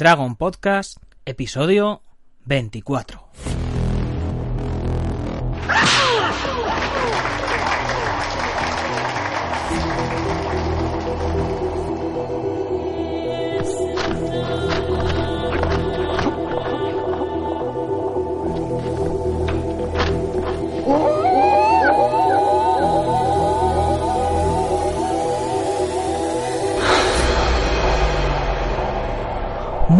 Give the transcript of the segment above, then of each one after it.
Dragon Podcast, episodio 24.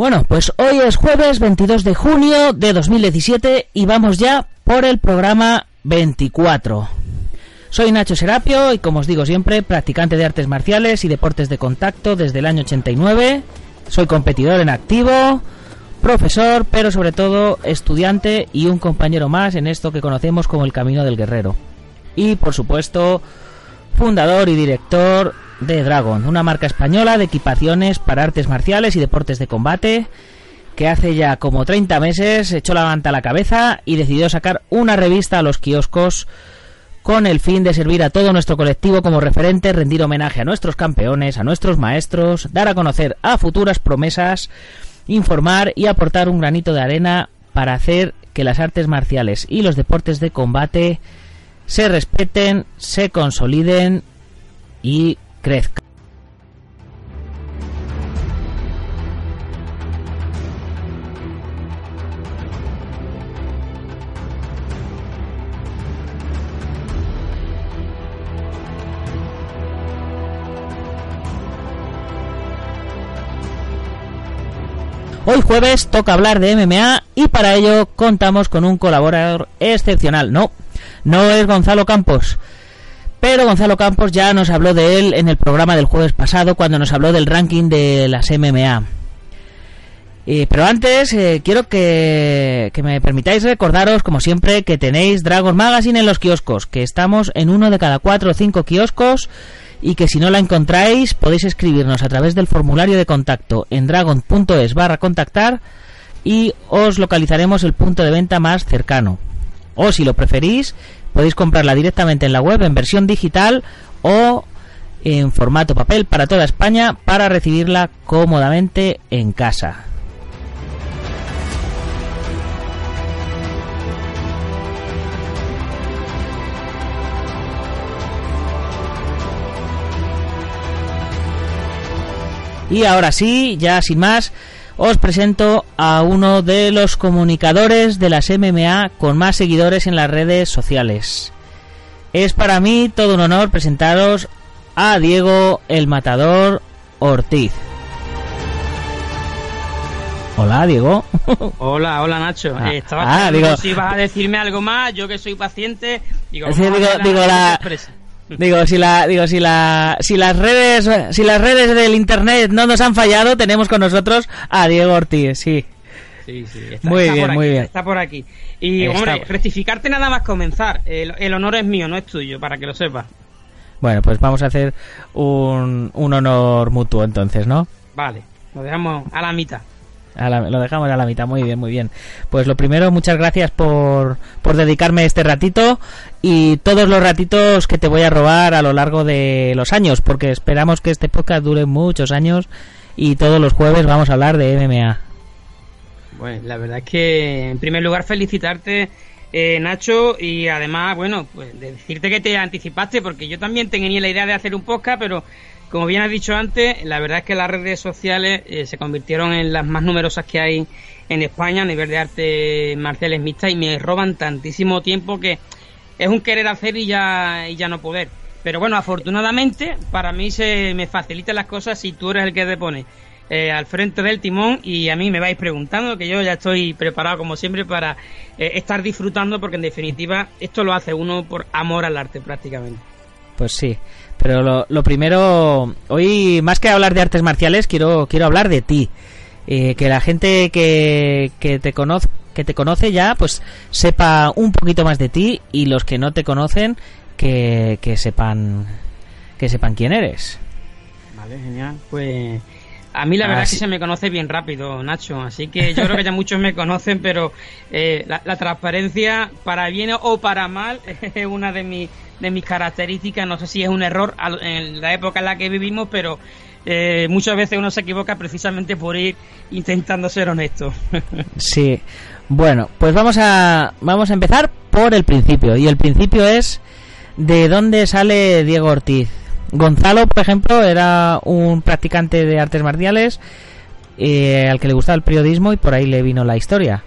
Bueno, pues hoy es jueves 22 de junio de 2017 y vamos ya por el programa 24. Soy Nacho Serapio y como os digo siempre, practicante de artes marciales y deportes de contacto desde el año 89. Soy competidor en activo, profesor, pero sobre todo estudiante y un compañero más en esto que conocemos como el Camino del Guerrero. Y por supuesto, fundador y director de Dragon, una marca española de equipaciones para artes marciales y deportes de combate que hace ya como 30 meses echó la manta a la cabeza y decidió sacar una revista a los kioscos con el fin de servir a todo nuestro colectivo como referente, rendir homenaje a nuestros campeones, a nuestros maestros, dar a conocer a futuras promesas, informar y aportar un granito de arena para hacer que las artes marciales y los deportes de combate se respeten, se consoliden y crezca. Hoy jueves toca hablar de MMA y para ello contamos con un colaborador excepcional. No, no es Gonzalo Campos. Pero Gonzalo Campos ya nos habló de él en el programa del jueves pasado cuando nos habló del ranking de las MMA. Pero antes eh, quiero que, que, me permitáis recordaros, como siempre, que tenéis Dragon Magazine en los kioscos, que estamos en uno de cada cuatro o cinco kioscos y que si no la encontráis podéis escribirnos a través del formulario de contacto en dragon.es barra contactar y os localizaremos el punto de venta más cercano. O si lo preferís, podéis comprarla directamente en la web en versión digital o en formato papel para toda España para recibirla cómodamente en casa. Y ahora sí, ya sin más, os presento a uno de los comunicadores de las MMA con más seguidores en las redes sociales. Es para mí todo un honor presentaros a Diego el Matador Ortiz. Hola, Diego. Hola, hola, Nacho. Ah, Estaba ah, digo- si vas a decirme algo más, yo que soy paciente, digo, Sí, digo- ver digo la-. Digo, si la, digo, si la, si las redes, si las redes del internet no nos han fallado, tenemos con nosotros a Diego Ortiz, sí. Sí, sí, está, Muy está bien, por muy aquí, bien. Está por aquí. Y, Está hombre, por- rectificarte nada más comenzar. El, el honor es mío, no es tuyo, para que lo sepas. Bueno, pues vamos a hacer un, un honor mutuo entonces, ¿no? Vale, lo dejamos a la mitad. A la- lo dejamos a la mitad, muy bien, muy bien. Pues lo primero, muchas gracias por, por dedicarme este ratito y todos los ratitos que te voy a robar a lo largo de los años, porque esperamos que este podcast dure muchos años y todos los jueves vamos a hablar de MMA. Bueno, la verdad es que, en primer lugar, felicitarte, eh, Nacho, y además, bueno, pues de decirte que te anticipaste, porque yo también tenía la idea de hacer un podcast, pero como bien has dicho antes, la verdad es que las redes sociales eh, se convirtieron en las más numerosas que hay en España a nivel de artes marciales mixtas y me roban tantísimo tiempo que es un querer hacer y ya, y ya no poder. Pero bueno, afortunadamente para mí se me facilitan las cosas si tú eres el que te pone eh, al frente del timón y a mí me vais preguntando que yo ya estoy preparado como siempre para eh, estar disfrutando porque en definitiva esto lo hace uno por amor al arte prácticamente. Pues sí. Pero lo, lo primero, hoy más que hablar de artes marciales, quiero, quiero hablar de ti. Eh, que la gente que, que te conoce que te conoce ya pues sepa un poquito más de ti y los que no te conocen que, que sepan que sepan quién eres vale genial pues a mí la verdad es que se me conoce bien rápido, Nacho, así que yo creo que ya muchos me conocen, pero eh, la, transparencia, para bien o para mal, es una de, mi, de mis características. No sé si es un error en la época en la que vivimos, pero eh, muchas veces uno se equivoca precisamente por ir intentando ser honesto. sí, bueno, pues vamos a, vamos a empezar por el principio, y el principio es de dónde sale Diego Ortiz. Gonzalo, por ejemplo, era un practicante de artes marciales eh, al que le gustaba el periodismo y por ahí le vino la historia.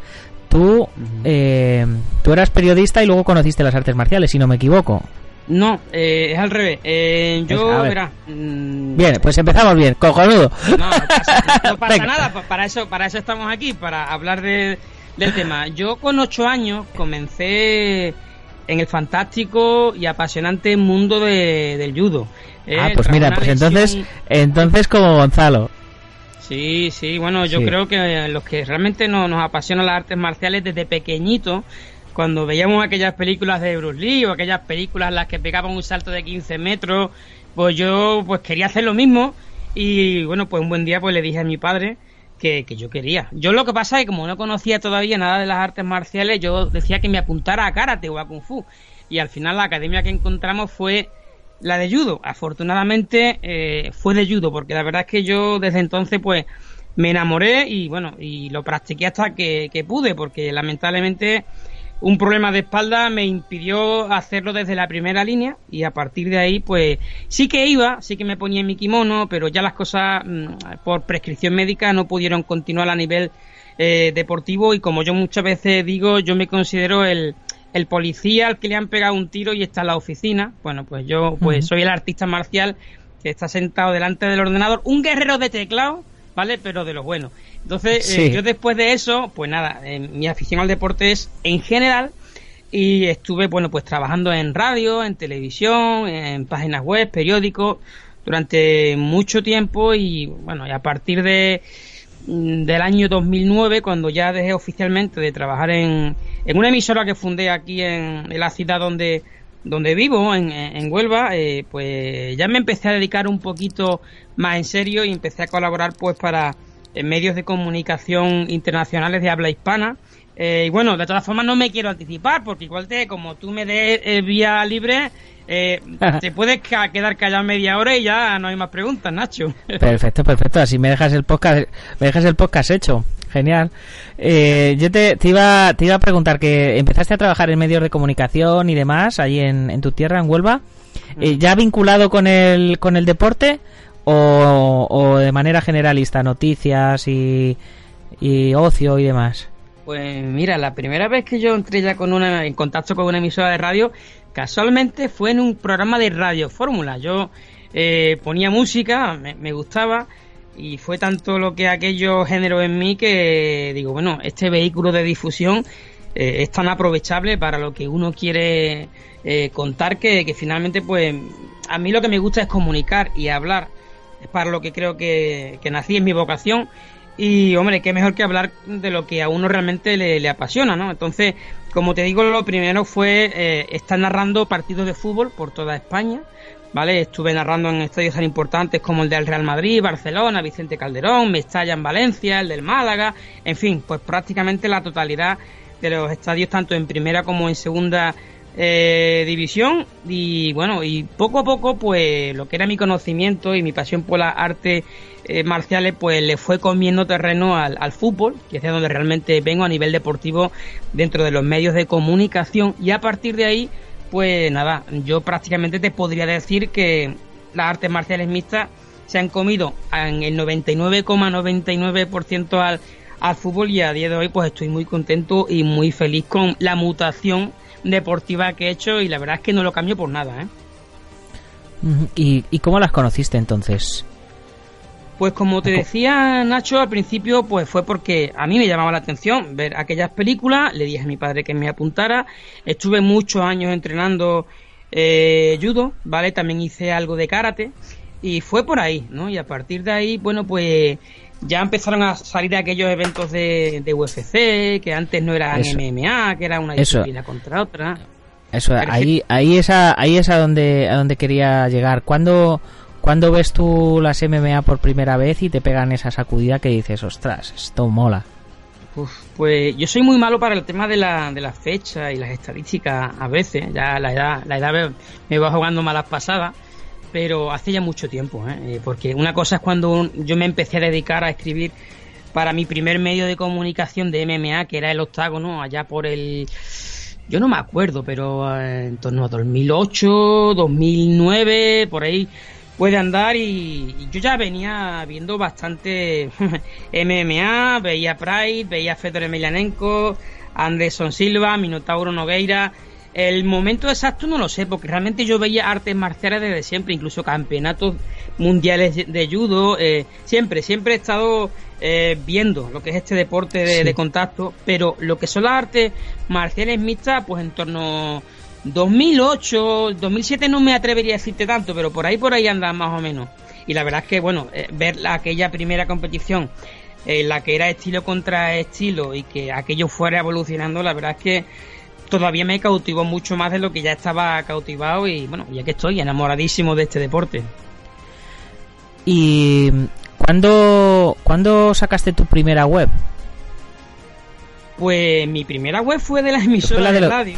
Tú, eh, tú eras periodista y luego conociste las artes marciales, si no me equivoco. No, eh, es al revés. yo, mm, Bien, pues empezamos bien, cojonudo. No, no pasa, nada, para eso, para eso estamos aquí, para hablar de, del tema. Yo con ocho años comencé en el fantástico y apasionante mundo de, del judo. Eh, ah, pues mira, pues entonces, entonces como Gonzalo. Sí, sí, bueno, yo creo que los que realmente nos, nos apasionan las artes marciales desde pequeñito, cuando veíamos aquellas películas de Bruce Lee o aquellas películas en las que pegaban un salto de 15 metros, pues yo pues quería hacer lo mismo y bueno, pues un buen día pues le dije a mi padre que, que yo quería. Yo lo que pasa es que como no conocía todavía nada de las artes marciales, yo decía que me apuntara a karate o a kung fu y al final la academia que encontramos fue la de judo. Afortunadamente eh, fue de judo, porque la verdad es que yo desde entonces pues me enamoré y bueno, y lo practiqué hasta que, pude, porque lamentablemente un problema de espalda me impidió hacerlo desde la primera línea y a partir de ahí pues sí que iba, sí que me ponía en mi kimono, pero ya las cosas mm, por prescripción médica no pudieron continuar a nivel eh, deportivo y como yo muchas veces digo, yo me considero el, el policía al que le han pegado un tiro y está en la oficina. Bueno, pues yo pues soy el artista marcial que está sentado delante del ordenador, un guerrero de teclado, ¿vale? Pero de lo bueno. Entonces, eh, yo después de eso, pues nada, eh, mi afición al deporte es en general y estuve, bueno, pues trabajando en radio, en televisión, en páginas web, periódicos, durante mucho tiempo y bueno, y a partir de mm, del año 2009, cuando ya dejé oficialmente de trabajar en, en una emisora que fundé aquí en, la ciudad donde, donde vivo, en, en Huelva, eh, pues ya me empecé a dedicar un poquito más en serio y empecé a colaborar pues para medios de comunicación internacionales de habla hispana. Eh, y bueno, de todas formas no me quiero anticipar porque igual te, como tú me des eh, vía libre, eh, te puedes quedar callado media hora y ya no hay más preguntas, Nacho. Perfecto, perfecto. Así me dejas el podcast, me dejas el podcast hecho. Genial. Eh, yo te, iba, te iba a preguntar que empezaste a trabajar en medios de comunicación y demás, ahí en, tu tierra, en Huelva. Eh, ¿Ya vinculado con el, con el deporte o, o de manera generalista, noticias y, y ocio y demás? Pues mira, la primera vez que yo entré ya con una, en contacto con una emisora de radio, casualmente fue en un programa de radio fórmula. Yo eh, ponía música, me, me gustaba y fue tanto lo que aquello generó en mí que digo, bueno, este vehículo de difusión eh, es tan aprovechable para lo que uno quiere eh, contar que, finalmente pues a mí lo que me gusta es comunicar y hablar. Es para lo que creo que, nací en mi vocación. Y hombre, qué mejor que hablar de lo que a uno realmente le, apasiona, ¿no? Entonces, como te digo, lo primero fue eh, estar narrando partidos de fútbol por toda España ¿vale? Estuve narrando en estadios tan importantes como el del Real Madrid, Barcelona, Vicente Calderón, Mestalla en Valencia, el del Málaga, en fin, pues prácticamente la totalidad de los estadios tanto en primera como en segunda eh, división y bueno y poco a poco pues lo que era mi conocimiento y mi pasión por las artes eh, marciales pues le fue comiendo terreno al, al, fútbol que es de donde realmente vengo a nivel deportivo dentro de los medios de comunicación. Y a partir de ahí pues nada, yo prácticamente te podría decir que las artes marciales mixtas se han comido en el 99,99% al, al fútbol y a día de hoy pues estoy muy contento y muy feliz con la mutación deportiva que he hecho y la verdad es que no lo cambio por nada. ¿eh? ¿Y, ¿Y cómo las conociste entonces? Pues como te decía Nacho al principio, pues fue porque a mí me llamaba la atención ver aquellas películas, le dije a mi padre que me apuntara, estuve muchos años entrenando eh, judo, ¿vale? También hice algo de karate y fue por ahí, ¿no? Y a partir de ahí, bueno, pues ya empezaron a salir aquellos eventos de, de UFC, que antes no eran MMA, que era una disciplina contra otra. Eso, ahí, ahí es a, ahí es a donde, a donde quería llegar. ¿Cuándo, cuando ves tú las MMA por primera vez y te pegan esa sacudida que dices, ostras, esto mola? pues yo soy muy malo para el tema de la, de las fechas y las estadísticas a veces. Ya la edad, la edad me va jugando malas pasadas, pero hace ya mucho tiempo, ¿eh? ¿eh? porque una cosa es cuando yo me empecé a dedicar a escribir para mi primer medio de comunicación de MMA, que era el octágono, allá por el... Yo no me acuerdo, pero eh, en torno a 2008, 2009, por ahí puede andar y, yo ya venía viendo bastante MMA, veía Pride, veía Fedor Emelianenko, Anderson Silva, Minotauro Nogueira. El momento exacto no lo sé, porque realmente yo veía artes marciales desde siempre, incluso campeonatos mundiales de judo, eh, siempre, siempre he estado eh, viendo lo que es este deporte de, de, contacto, pero lo que son las artes marciales mixtas, pues en torno 2008, 2007 no me atrevería a decirte tanto, pero por ahí por ahí anda más o menos. Y la verdad es que, bueno, eh, ver aquella primera competición en la que era estilo contra estilo y que aquello fuera evolucionando, la verdad es que todavía me cautivó mucho más de lo que ya estaba cautivado y bueno, ya que estoy enamoradísimo de este deporte. ¿Y cuándo, ¿cuándo sacaste tu primera web? Pues mi primera web fue de la emisora de, radio.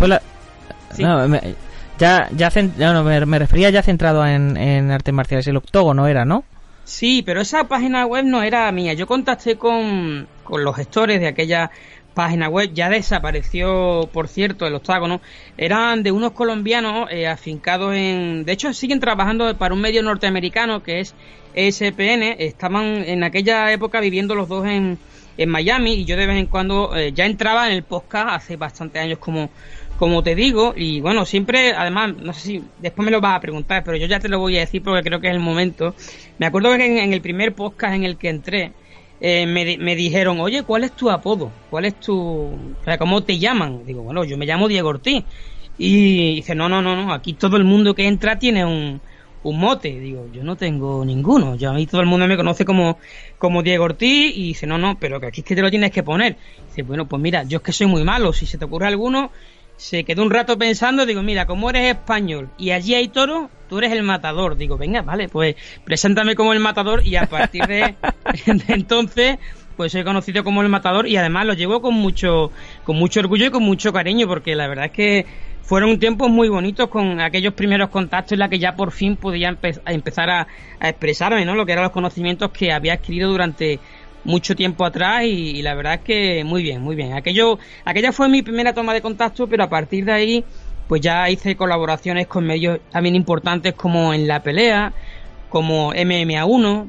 No, me, ya, ya no, me, refería ya centrado en, en artes marciales. El octógono era, ¿no? Sí, pero esa página web no era mía. Yo contacté con, con los gestores de aquella página web. Ya desapareció, por cierto, el octágono. Eran de unos colombianos eh, afincados en... De hecho, siguen trabajando para un medio norteamericano que es ESPN. Estaban en aquella época viviendo los dos en, en Miami y yo de vez en cuando eh, ya entraba en el podcast hace bastantes años como como te digo, y bueno, siempre, además, no sé si después me lo vas a preguntar, pero yo ya te lo voy a decir porque creo que es el momento. Me acuerdo que en, el primer podcast en el que entré, eh, me, me, dijeron, oye, ¿cuál es tu apodo? ¿Cuál es tu... O sea, ¿cómo te llaman? Digo, bueno, yo me llamo Diego Ortiz. Y dice, no, no, no, no, aquí todo el mundo que entra tiene un, un mote. Digo, yo no tengo ninguno. Yo a mí todo el mundo me conoce como, como Diego Ortiz y dice, no, no, pero que aquí es que te lo tienes que poner. Dice, bueno, pues mira, yo es que soy muy malo. Si se te ocurre alguno, se quedó un rato pensando, digo, mira, como eres español y allí hay toro, tú eres el matador. Digo, venga, vale, pues preséntame como el matador y a partir de, entonces, pues soy conocido como el matador y además lo llevo con mucho, con mucho orgullo y con mucho cariño porque la verdad es que fueron tiempos muy bonitos con aquellos primeros contactos en la que ya por fin podía empezar a, a expresarme, ¿no? Lo que eran los conocimientos que había adquirido durante mucho tiempo atrás y, la verdad es que muy bien, muy bien. Aquello, aquella fue mi primera toma de contacto, pero a partir de ahí pues ya hice colaboraciones con medios también importantes como en la pelea, como MMA1,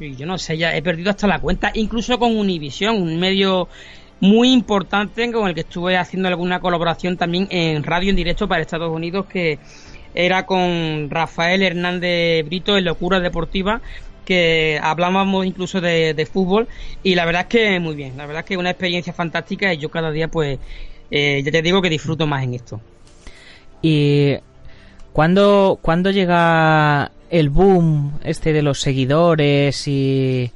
y yo no sé, ya he perdido hasta la cuenta, incluso con Univision, un medio muy importante con el que estuve haciendo alguna colaboración también en radio en directo para Estados Unidos que era con Rafael Hernández Brito en Locura Deportiva que hablábamos incluso de, fútbol y la verdad es que muy bien, la verdad es que una experiencia fantástica y yo cada día pues eh, ya te digo que disfruto más en esto. ¿Y cuándo, cuando llega el boom este de los seguidores y,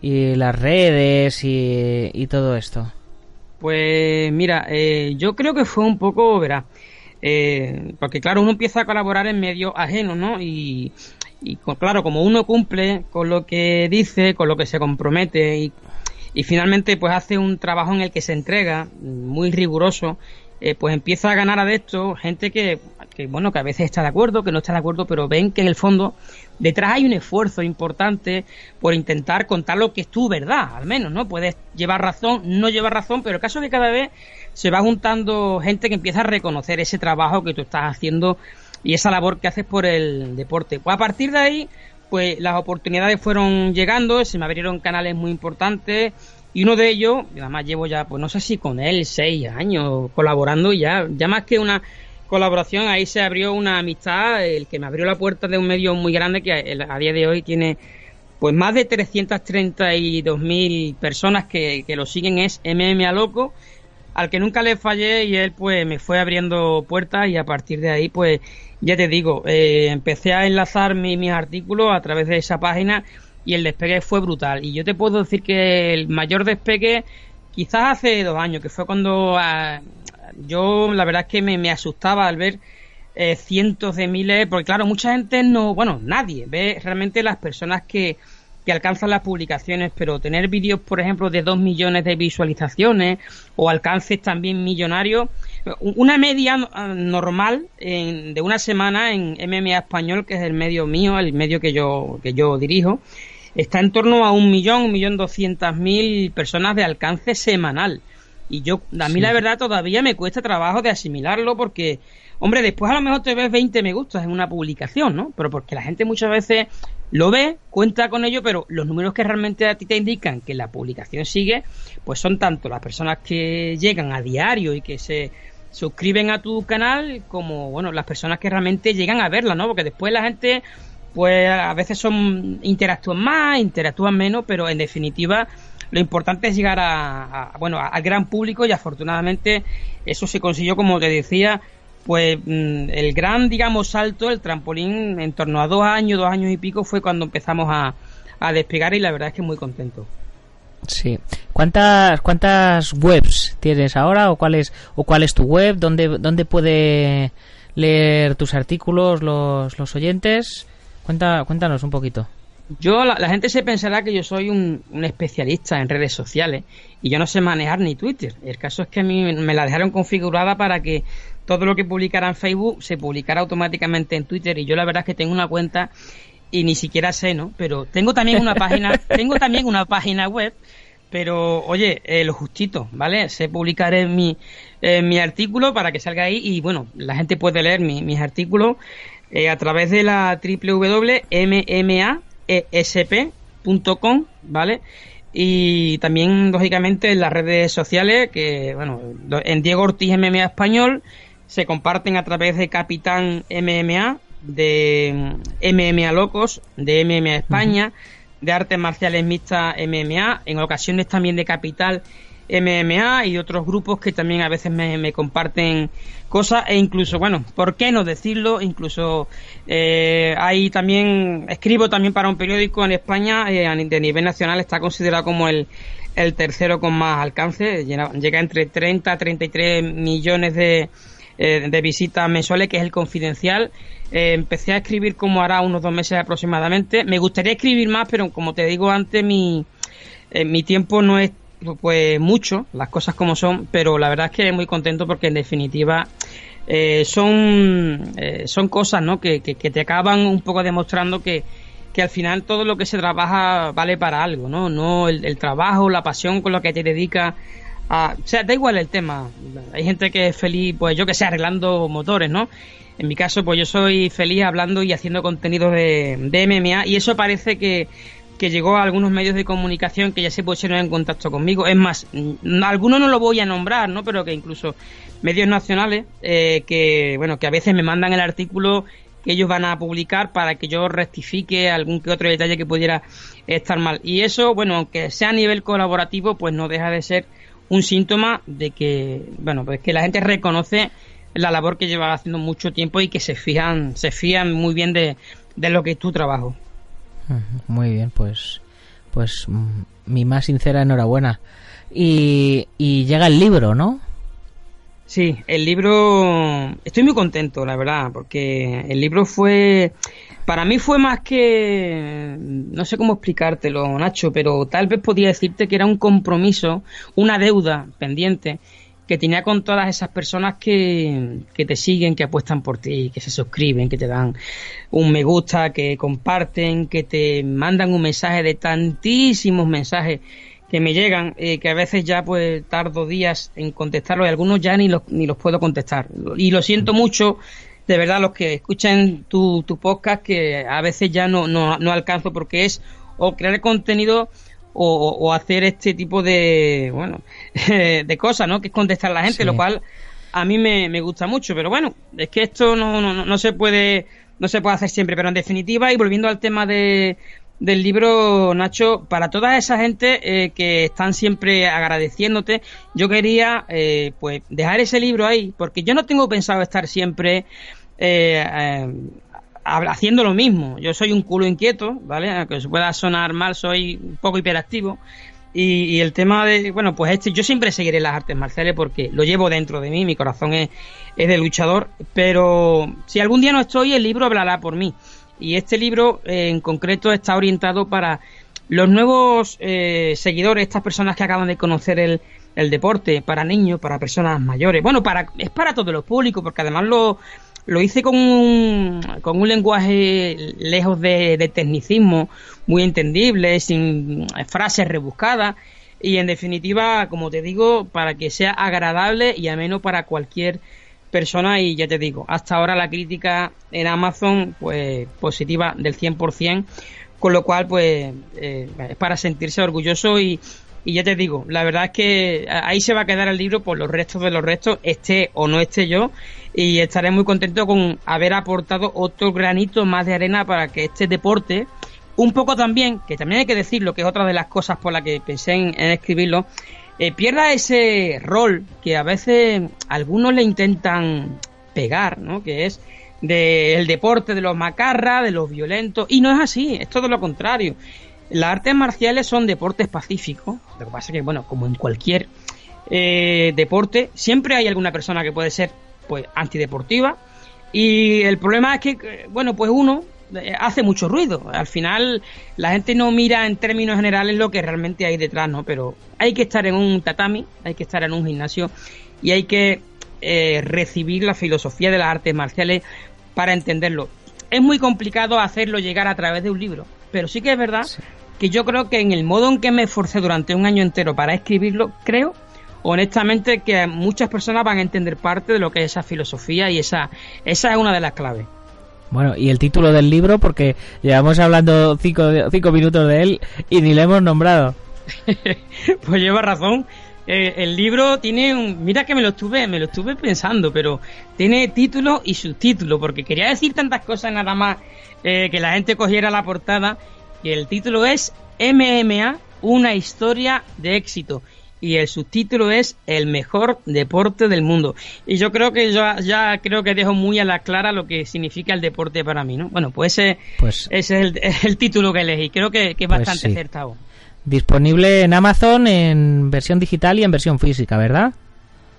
y las redes y, todo esto? Pues mira, eh, yo creo que fue un poco, verá, eh, porque claro, uno empieza a colaborar en medios ajenos, ¿no? Y, y claro, como uno cumple con lo que dice, con lo que se compromete y, finalmente pues hace un trabajo en el que se entrega muy riguroso, eh, pues empieza a ganar a esto gente que, que, bueno, que a veces está de acuerdo, que no está de acuerdo, pero ven que en el fondo detrás hay un esfuerzo importante por intentar contar lo que es tu verdad, al menos, ¿no? Puedes llevar razón, no llevar razón, pero el caso es que cada vez se va juntando gente que empieza a reconocer ese trabajo que tú estás haciendo y esa labor que haces por el deporte. Pues a partir de ahí, pues las oportunidades fueron llegando, se me abrieron canales muy importantes y uno de ellos, además llevo ya, pues no sé si con él seis años colaborando y ya, ya más que una colaboración, ahí se abrió una amistad, el que me abrió la puerta de un medio muy grande que a, día de hoy tiene pues más de 332.000 personas que, que lo siguen es MMA Loco al que nunca le fallé y él pues me fue abriendo puertas y a partir de ahí pues ya te digo, eh, empecé a enlazar mis artículos a través de esa página y el despegue fue brutal. Y yo te puedo decir que el mayor despegue quizás hace dos años, que fue cuando ah, yo la verdad es que me, asustaba al ver eh, cientos de miles, porque claro, mucha gente no, bueno, nadie ve realmente las personas que que alcanzan las publicaciones, pero tener vídeos, por ejemplo, de 2 millones de visualizaciones o alcances también millonarios, una media normal de una semana en MMA Español, que es el medio mío, el medio que yo, que yo dirijo, está en torno a un millón, un millón doscientas mil personas de alcance semanal. Y yo, a mí la verdad todavía me cuesta trabajo de asimilarlo porque Hombre, después a lo mejor te ves 20 me gustas en una publicación, ¿no? Pero porque la gente muchas veces lo ve, cuenta con ello, pero los números que realmente a ti te indican que la publicación sigue, pues son tanto las personas que llegan a diario y que se suscriben a tu canal como, bueno, las personas que realmente llegan a verla, ¿no? Porque después la gente pues a veces son interactúan más, interactúan menos, pero en definitiva lo importante es llegar a, bueno al gran público y afortunadamente eso se consiguió como te decía pues mm, el gran, digamos, salto, el trampolín, en torno a dos años, dos años y pico, fue cuando empezamos a, a despegar y la verdad es que muy contento. Sí. ¿Cuántas cuántas webs tienes ahora o cuál es o cuál es tu web? ¿Dónde dónde puede leer tus artículos los, los oyentes? Cuenta, cuéntanos un poquito. Yo, la, gente se pensará que yo soy un, un, especialista en redes sociales y yo no sé manejar ni Twitter. El caso es que a mí me la dejaron configurada para que todo lo que publicara en Facebook se publicara automáticamente en Twitter y yo la verdad es que tengo una cuenta y ni siquiera sé, ¿no? Pero tengo también una página, tengo también una página web, pero oye, eh, lo justito, ¿vale? Se publicaré mi, mi artículo para que salga ahí y bueno, la gente puede leer mis artículos eh, a través de la www.mmasp.com, ¿vale? Y también, lógicamente, en las redes sociales, que, bueno, en Diego Ortiz MMA Español, se comparten a través de Capitán MMA, de MMA Locos, de MMA España, de Artes Marciales Mixtas MMA, en ocasiones también de Capital MMA y otros grupos que también a veces me, comparten cosas e incluso, bueno, ¿por qué no decirlo? Incluso eh, hay también, escribo también para un periódico en España, eh, de nivel nacional está considerado como el, el tercero con más alcance, llega entre 30 a 33 millones de, eh, de visitas mensuales, que es el confidencial. Eh, empecé a escribir como hará unos dos meses aproximadamente. Me gustaría escribir más, pero como te digo antes, mi, eh, mi tiempo no es pues mucho, las cosas como son, pero la verdad es que muy contento porque en definitiva son, son cosas ¿no? que, que, te acaban un poco demostrando que, que al final todo lo que se trabaja vale para algo, ¿no? No el, trabajo, la pasión con la que te dedicas o sea, da igual el tema. Hay gente que es feliz, pues yo que sé, arreglando motores, ¿no? En mi caso, pues yo soy feliz hablando y haciendo contenido de, de MMA y eso parece que, que llegó a algunos medios de comunicación que ya se pusieron en contacto conmigo. Es más, algunos no lo voy a nombrar, ¿no? Pero que incluso medios nacionales eh, que, bueno, que a veces me mandan el artículo que ellos van a publicar para que yo rectifique algún que otro detalle que pudiera estar mal. Y eso, bueno, aunque sea a nivel colaborativo, pues no deja de ser un síntoma de que, bueno, pues que la gente reconoce la labor que lleva haciendo mucho tiempo y que se fijan, se fían muy bien de, lo que es tu trabajo. Muy bien, pues, pues mm, mi más sincera enhorabuena. Y, y llega el libro, ¿no? Sí, el libro, estoy muy contento, la verdad, porque el libro fue, para mí fue más que, no sé cómo explicártelo, Nacho, pero tal vez podía decirte que era un compromiso, una deuda pendiente que tenía con todas esas personas que, que te siguen, que apuestan por ti, que se suscriben, que te dan un me gusta, que comparten, que te mandan un mensaje de tantísimos mensajes que me llegan, eh, que a veces ya pues tardo días en contestarlos y algunos ya ni los, ni los puedo contestar. Y lo siento mucho de verdad los que escuchan tu, tu podcast que a veces ya no, no, no alcanzo porque es o crear contenido o, o hacer este tipo de bueno de cosas no que es contestar a la gente lo cual a mí me, me, gusta mucho pero bueno es que esto no, no, no se puede no se puede hacer siempre pero en definitiva y volviendo al tema de del libro, Nacho, para toda esa gente eh, que están siempre agradeciéndote, yo quería eh, pues dejar ese libro ahí, porque yo no tengo pensado estar siempre eh, haciendo lo mismo. Yo soy un culo inquieto, ¿vale? Aunque se pueda sonar mal, soy un poco hiperactivo. Y, el tema de, bueno, pues este, yo siempre seguiré las artes marciales porque lo llevo dentro de mí, mi corazón es, es de luchador, pero si algún día no estoy, el libro hablará por mí. Y este libro eh, en concreto está orientado para los nuevos eh, seguidores, estas personas que acaban de conocer el, el deporte, para niños, para personas mayores. Bueno, para, es para todos los públicos, porque además lo, lo hice con un, con un lenguaje lejos de, tecnicismo, muy entendible, sin frases rebuscadas. Y en definitiva, como te digo, para que sea agradable y ameno para cualquier persona. Y ya te digo, hasta ahora la crítica en Amazon pues positiva del 100%, con lo cual pues eh, es para sentirse orgulloso y, y ya te digo, la verdad es que ahí se va a quedar el libro por los restos de los restos, esté o no esté yo, y estaré muy contento con haber aportado otro granito más de arena para que este deporte, un poco también, que también hay que decirlo, que es otra de las cosas por las que pensé en, escribirlo, eh, pierda ese rol que a veces algunos le intentan pegar, ¿no? Que es del deporte de los macarras, de los violentos, y no es así, es todo lo contrario. Las artes marciales son deportes pacíficos. Lo que pasa es que, bueno, como en cualquier eh, deporte, siempre hay alguna persona que puede ser pues antideportiva. Y el problema es que, eh, bueno, pues uno eh, hace mucho ruido. Al final la gente no mira en términos generales lo que realmente hay detrás, ¿no? Pero hay que estar en un tatami, hay que estar en un gimnasio y hay que recibir la filosofía de las artes marciales para entenderlo. Es muy complicado hacerlo llegar a través de un libro, pero sí que es verdad que yo creo que en el modo en que me esforcé durante un año entero para escribirlo, creo honestamente que muchas personas van a entender parte de lo que es esa filosofía y esa, esa es una de las claves. Bueno, y el título del libro, porque llevamos hablando cinco, cinco minutos de él y ni le hemos nombrado. pues lleva razón. Eh, el libro tiene un. Mira que me lo estuve, me lo estuve pensando, pero tiene título y subtítulo, porque quería decir tantas cosas nada más eh, que la gente cogiera la portada. Y el título es MMA, una historia de éxito. Y el subtítulo es El mejor deporte del mundo. Y yo creo que yo ya creo que dejo muy a la clara lo que significa el deporte para mí, ¿no? Bueno, pues ese, pues, ese es el, título que elegí. Creo que, es pues bastante acertado. Disponible en Amazon en versión digital y en versión física, ¿verdad?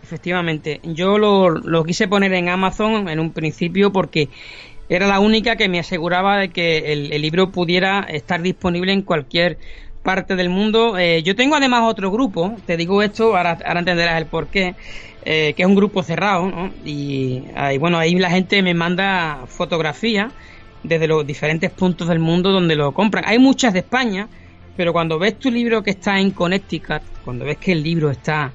Efectivamente. Yo lo, lo quise poner en Amazon en un principio porque era la única que me aseguraba de que el, libro pudiera estar disponible en cualquier parte del mundo. Eh, yo tengo además otro grupo, te digo esto, ahora, ahora entenderás el porqué, eh, que es un grupo cerrado, ¿no? y, bueno, ahí la gente me manda fotografías desde los diferentes puntos del mundo donde lo compran. Hay muchas de España, pero cuando ves tu libro que está en Connecticut, cuando ves que el libro está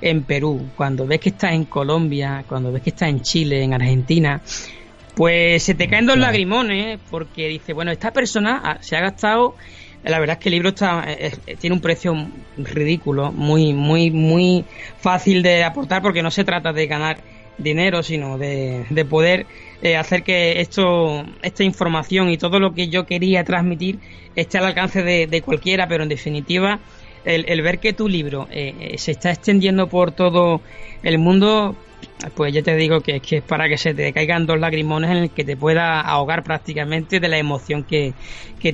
en Perú, cuando ves que está en Colombia, cuando ves que está en Chile, en Argentina, pues se te caen dos lagrimones porque dice, bueno, esta persona se ha gastado, la verdad es que el libro está tiene un precio ridículo, muy muy muy fácil de aportar porque no se trata de ganar dinero, sino de, de poder eh, hacer que esto esta información y todo lo que yo quería transmitir esté al alcance de, cualquiera, pero en definitiva el, ver que tu libro eh, eh, se está extendiendo por todo el mundo pues ya te digo que, que es para que se te caigan dos lagrimones en el que te pueda ahogar prácticamente de la emoción que,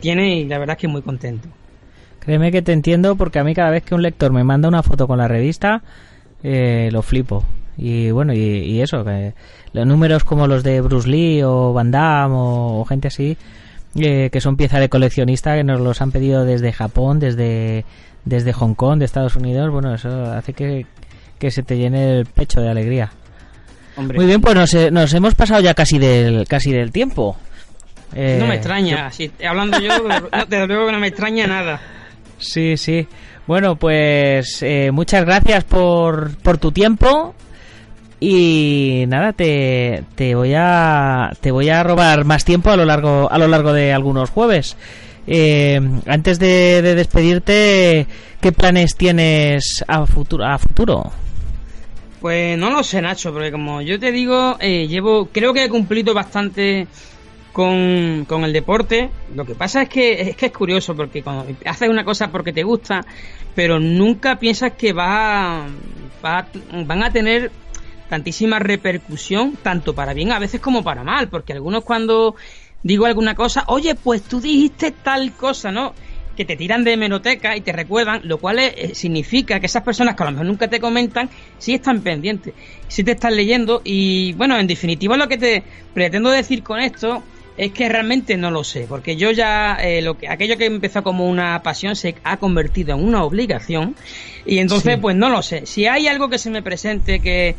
tiene y la verdad es que muy contento. Créeme que te entiendo porque a mí cada vez que un lector me manda una foto con la revista, eh, lo flipo. Y bueno, y, eso, que los números como los de Bruce Lee o Van Damme o, gente así, eh, que son pieza de coleccionista, que nos los han pedido desde Japón, desde, desde Hong Kong, de Estados Unidos, bueno, eso hace que, que se te llene el pecho de alegría. Muy bien, pues nos, eh, nos, hemos pasado ya casi del, casi del tiempo. no me eh, extraña, hablando yo, desde luego que no me extraña nada. Sí, sí. Bueno, pues eh, muchas gracias por, por tu tiempo y nada te, te voy a te voy a robar más tiempo a lo largo a lo largo de algunos jueves antes de, de, despedirte qué planes tienes a futuro a futuro pues no lo sé, Nacho, porque como yo te digo, eh, llevo, creo que he cumplido bastante con, con el deporte. Lo que pasa es que, es que es curioso porque cuando haces una cosa porque te gusta, pero nunca piensas que va, va van a tener tantísima repercusión, tanto para bien a veces como para mal, porque algunos cuando digo alguna cosa, oye, pues tú dijiste tal cosa, ¿no? Que te tiran de hemeroteca y te recuerdan, lo cual eh, significa que esas personas que a lo mejor nunca te comentan, sí están pendientes, sí te están leyendo y bueno, en definitiva lo que te pretendo decir con esto es que realmente no lo sé, porque yo ya eh, lo que aquello que empezó como una pasión se ha convertido en una obligación y entonces pues no lo sé. Si hay algo que se me presente que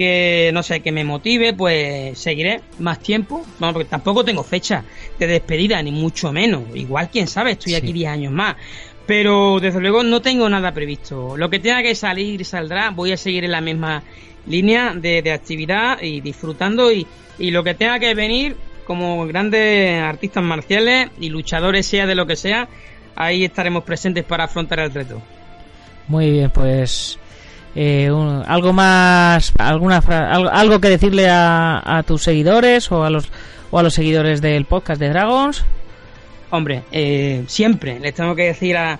que no sé, que me motive, pues seguiré más tiempo. Bueno, porque tampoco tengo fecha de despedida, ni mucho menos. Igual, quién sabe, estoy aquí 10 años más. Pero desde luego no tengo nada previsto. Lo que tenga que salir saldrá. Voy a seguir en la misma línea de, actividad y disfrutando. Y, y lo que tenga que venir como grandes artistas marciales y luchadores, sea de lo que sea, ahí estaremos presentes para afrontar el reto. Muy bien, pues eh, algo más, alguna algo, que decirle a, tus seguidores o a los o a los seguidores del podcast de Dragons. Hombre, eh, siempre les tengo que decir a,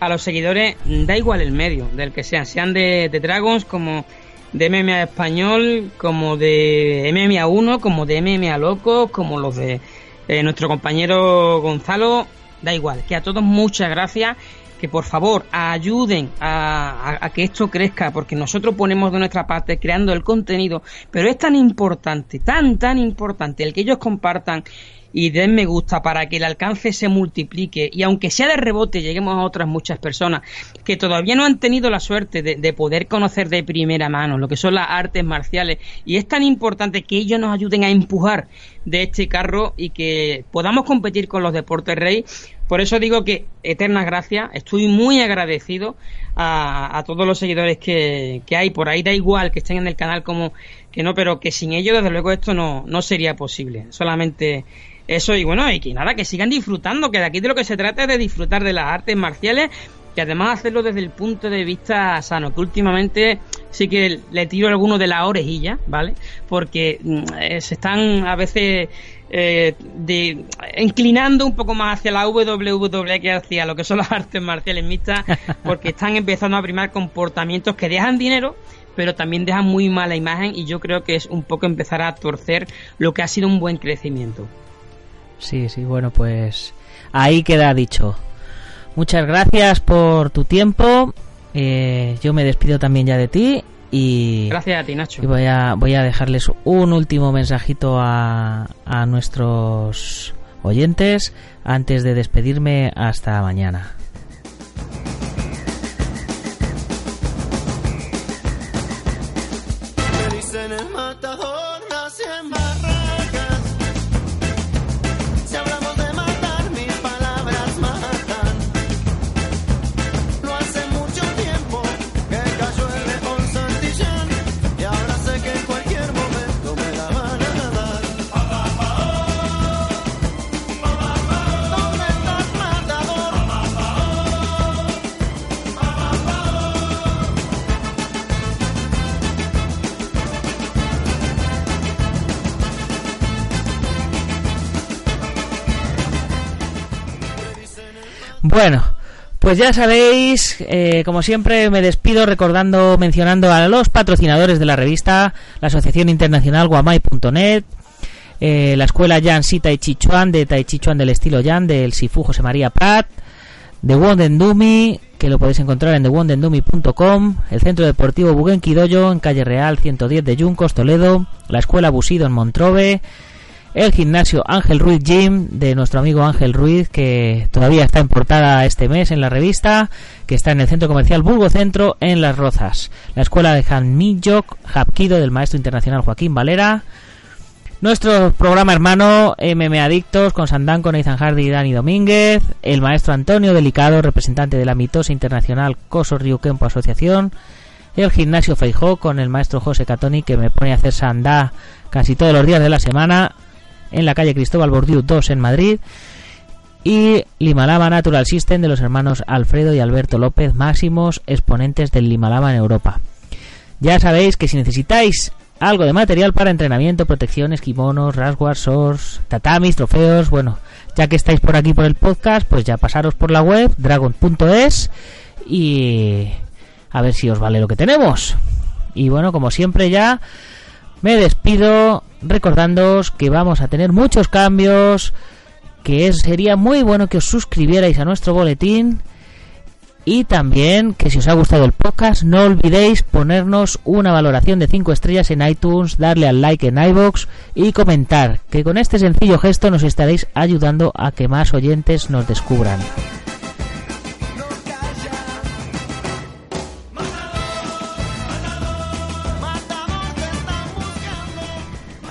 a los seguidores, da igual el medio del que sean, sean de, Dragons como de MMA español, como de MMA 1, como de MMA loco, como los de eh, nuestro compañero Gonzalo, da igual, que a todos muchas gracias que por favor ayuden a, que esto crezca, porque nosotros ponemos de nuestra parte creando el contenido, pero es tan importante, tan, tan importante el que ellos compartan y den me gusta para que el alcance se multiplique y aunque sea de rebote lleguemos a otras muchas personas que todavía no han tenido la suerte de, de, poder conocer de primera mano lo que son las artes marciales y es tan importante que ellos nos ayuden a empujar de este carro y que podamos competir con los deportes rey por eso digo que eternas gracias, estoy muy agradecido a, todos los seguidores que, hay por ahí, da igual que estén en el canal como que no, pero que sin ellos desde luego esto no, no sería posible. Solamente eso y bueno, y que nada, que sigan disfrutando, que de aquí de lo que se trata es de disfrutar de las artes marciales y además hacerlo desde el punto de vista sano, que últimamente sí que le tiro alguno de la orejilla, ¿vale? Porque mm, eh, se están a veces eh, de, inclinando un poco más hacia la WWE que hacia lo que son las artes marciales mixtas, porque están empezando a primar comportamientos que dejan dinero, pero también dejan muy mala imagen y yo creo que es un poco empezar a torcer lo que ha sido un buen crecimiento. Sí, sí, bueno, pues ahí queda dicho. Muchas gracias por tu tiempo. Eh, yo me despido también ya de ti y, Gracias a ti, Nacho. Y voy a, voy a dejarles un último mensajito a, a nuestros oyentes antes de despedirme hasta mañana. Bueno, pues ya sabéis, eh, como siempre me despido recordando, mencionando a los patrocinadores de la revista, la Asociación Internacional Guamai.net, eh, la Escuela Yan Si Tai Chi Chuan de Tai Chi Chuan del estilo Yan del Sifu José María Prat, The Wondendumi, que lo podéis encontrar en thewondendumi.com, el Centro Deportivo Buguenqui en calle Real 110 de Yuncos, Toledo, la Escuela Busido en Montrove, el gimnasio Ángel Ruiz Gym de nuestro amigo Ángel Ruiz que todavía está en portada este mes en la revista que está en el centro comercial Burgo Centro en Las Rozas. La escuela de Han Mijok Hapkido del maestro internacional Joaquín Valera. Nuestro programa hermano MM Adictos con Sandán, con Nathan Hardy y Dani Domínguez. El maestro Antonio Delicado representante de la mitosa internacional Coso Río Kempo Asociación. El gimnasio Feijó con el maestro José Catoni que me pone a hacer sandá casi todos los días de la semana en la calle Cristóbal Bordiú 2 en Madrid y Limalama Natural System de los hermanos Alfredo y Alberto López, máximos exponentes del Limalama en Europa. Ya sabéis que si necesitáis algo de material para entrenamiento, protecciones, kimonos, rasguas, swords, tatamis, trofeos, bueno, ya que estáis por aquí por el podcast, pues ya pasaros por la web dragon.es y a ver si os vale lo que tenemos. Y bueno, como siempre ya me despido recordándoos que vamos a tener muchos cambios, que sería muy bueno que os suscribierais a nuestro boletín y también que si os ha gustado el podcast no olvidéis ponernos una valoración de 5 estrellas en iTunes, darle al like en iBox y comentar, que con este sencillo gesto nos estaréis ayudando a que más oyentes nos descubran.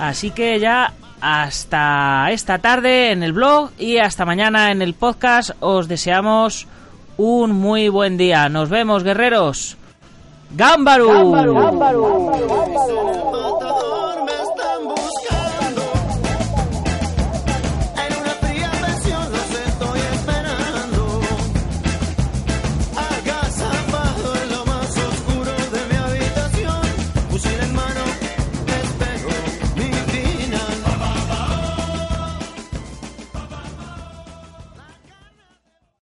Así que ya hasta esta tarde en el blog y hasta mañana en el podcast os deseamos un muy buen día. Nos vemos, guerreros. ¡Gámbaro!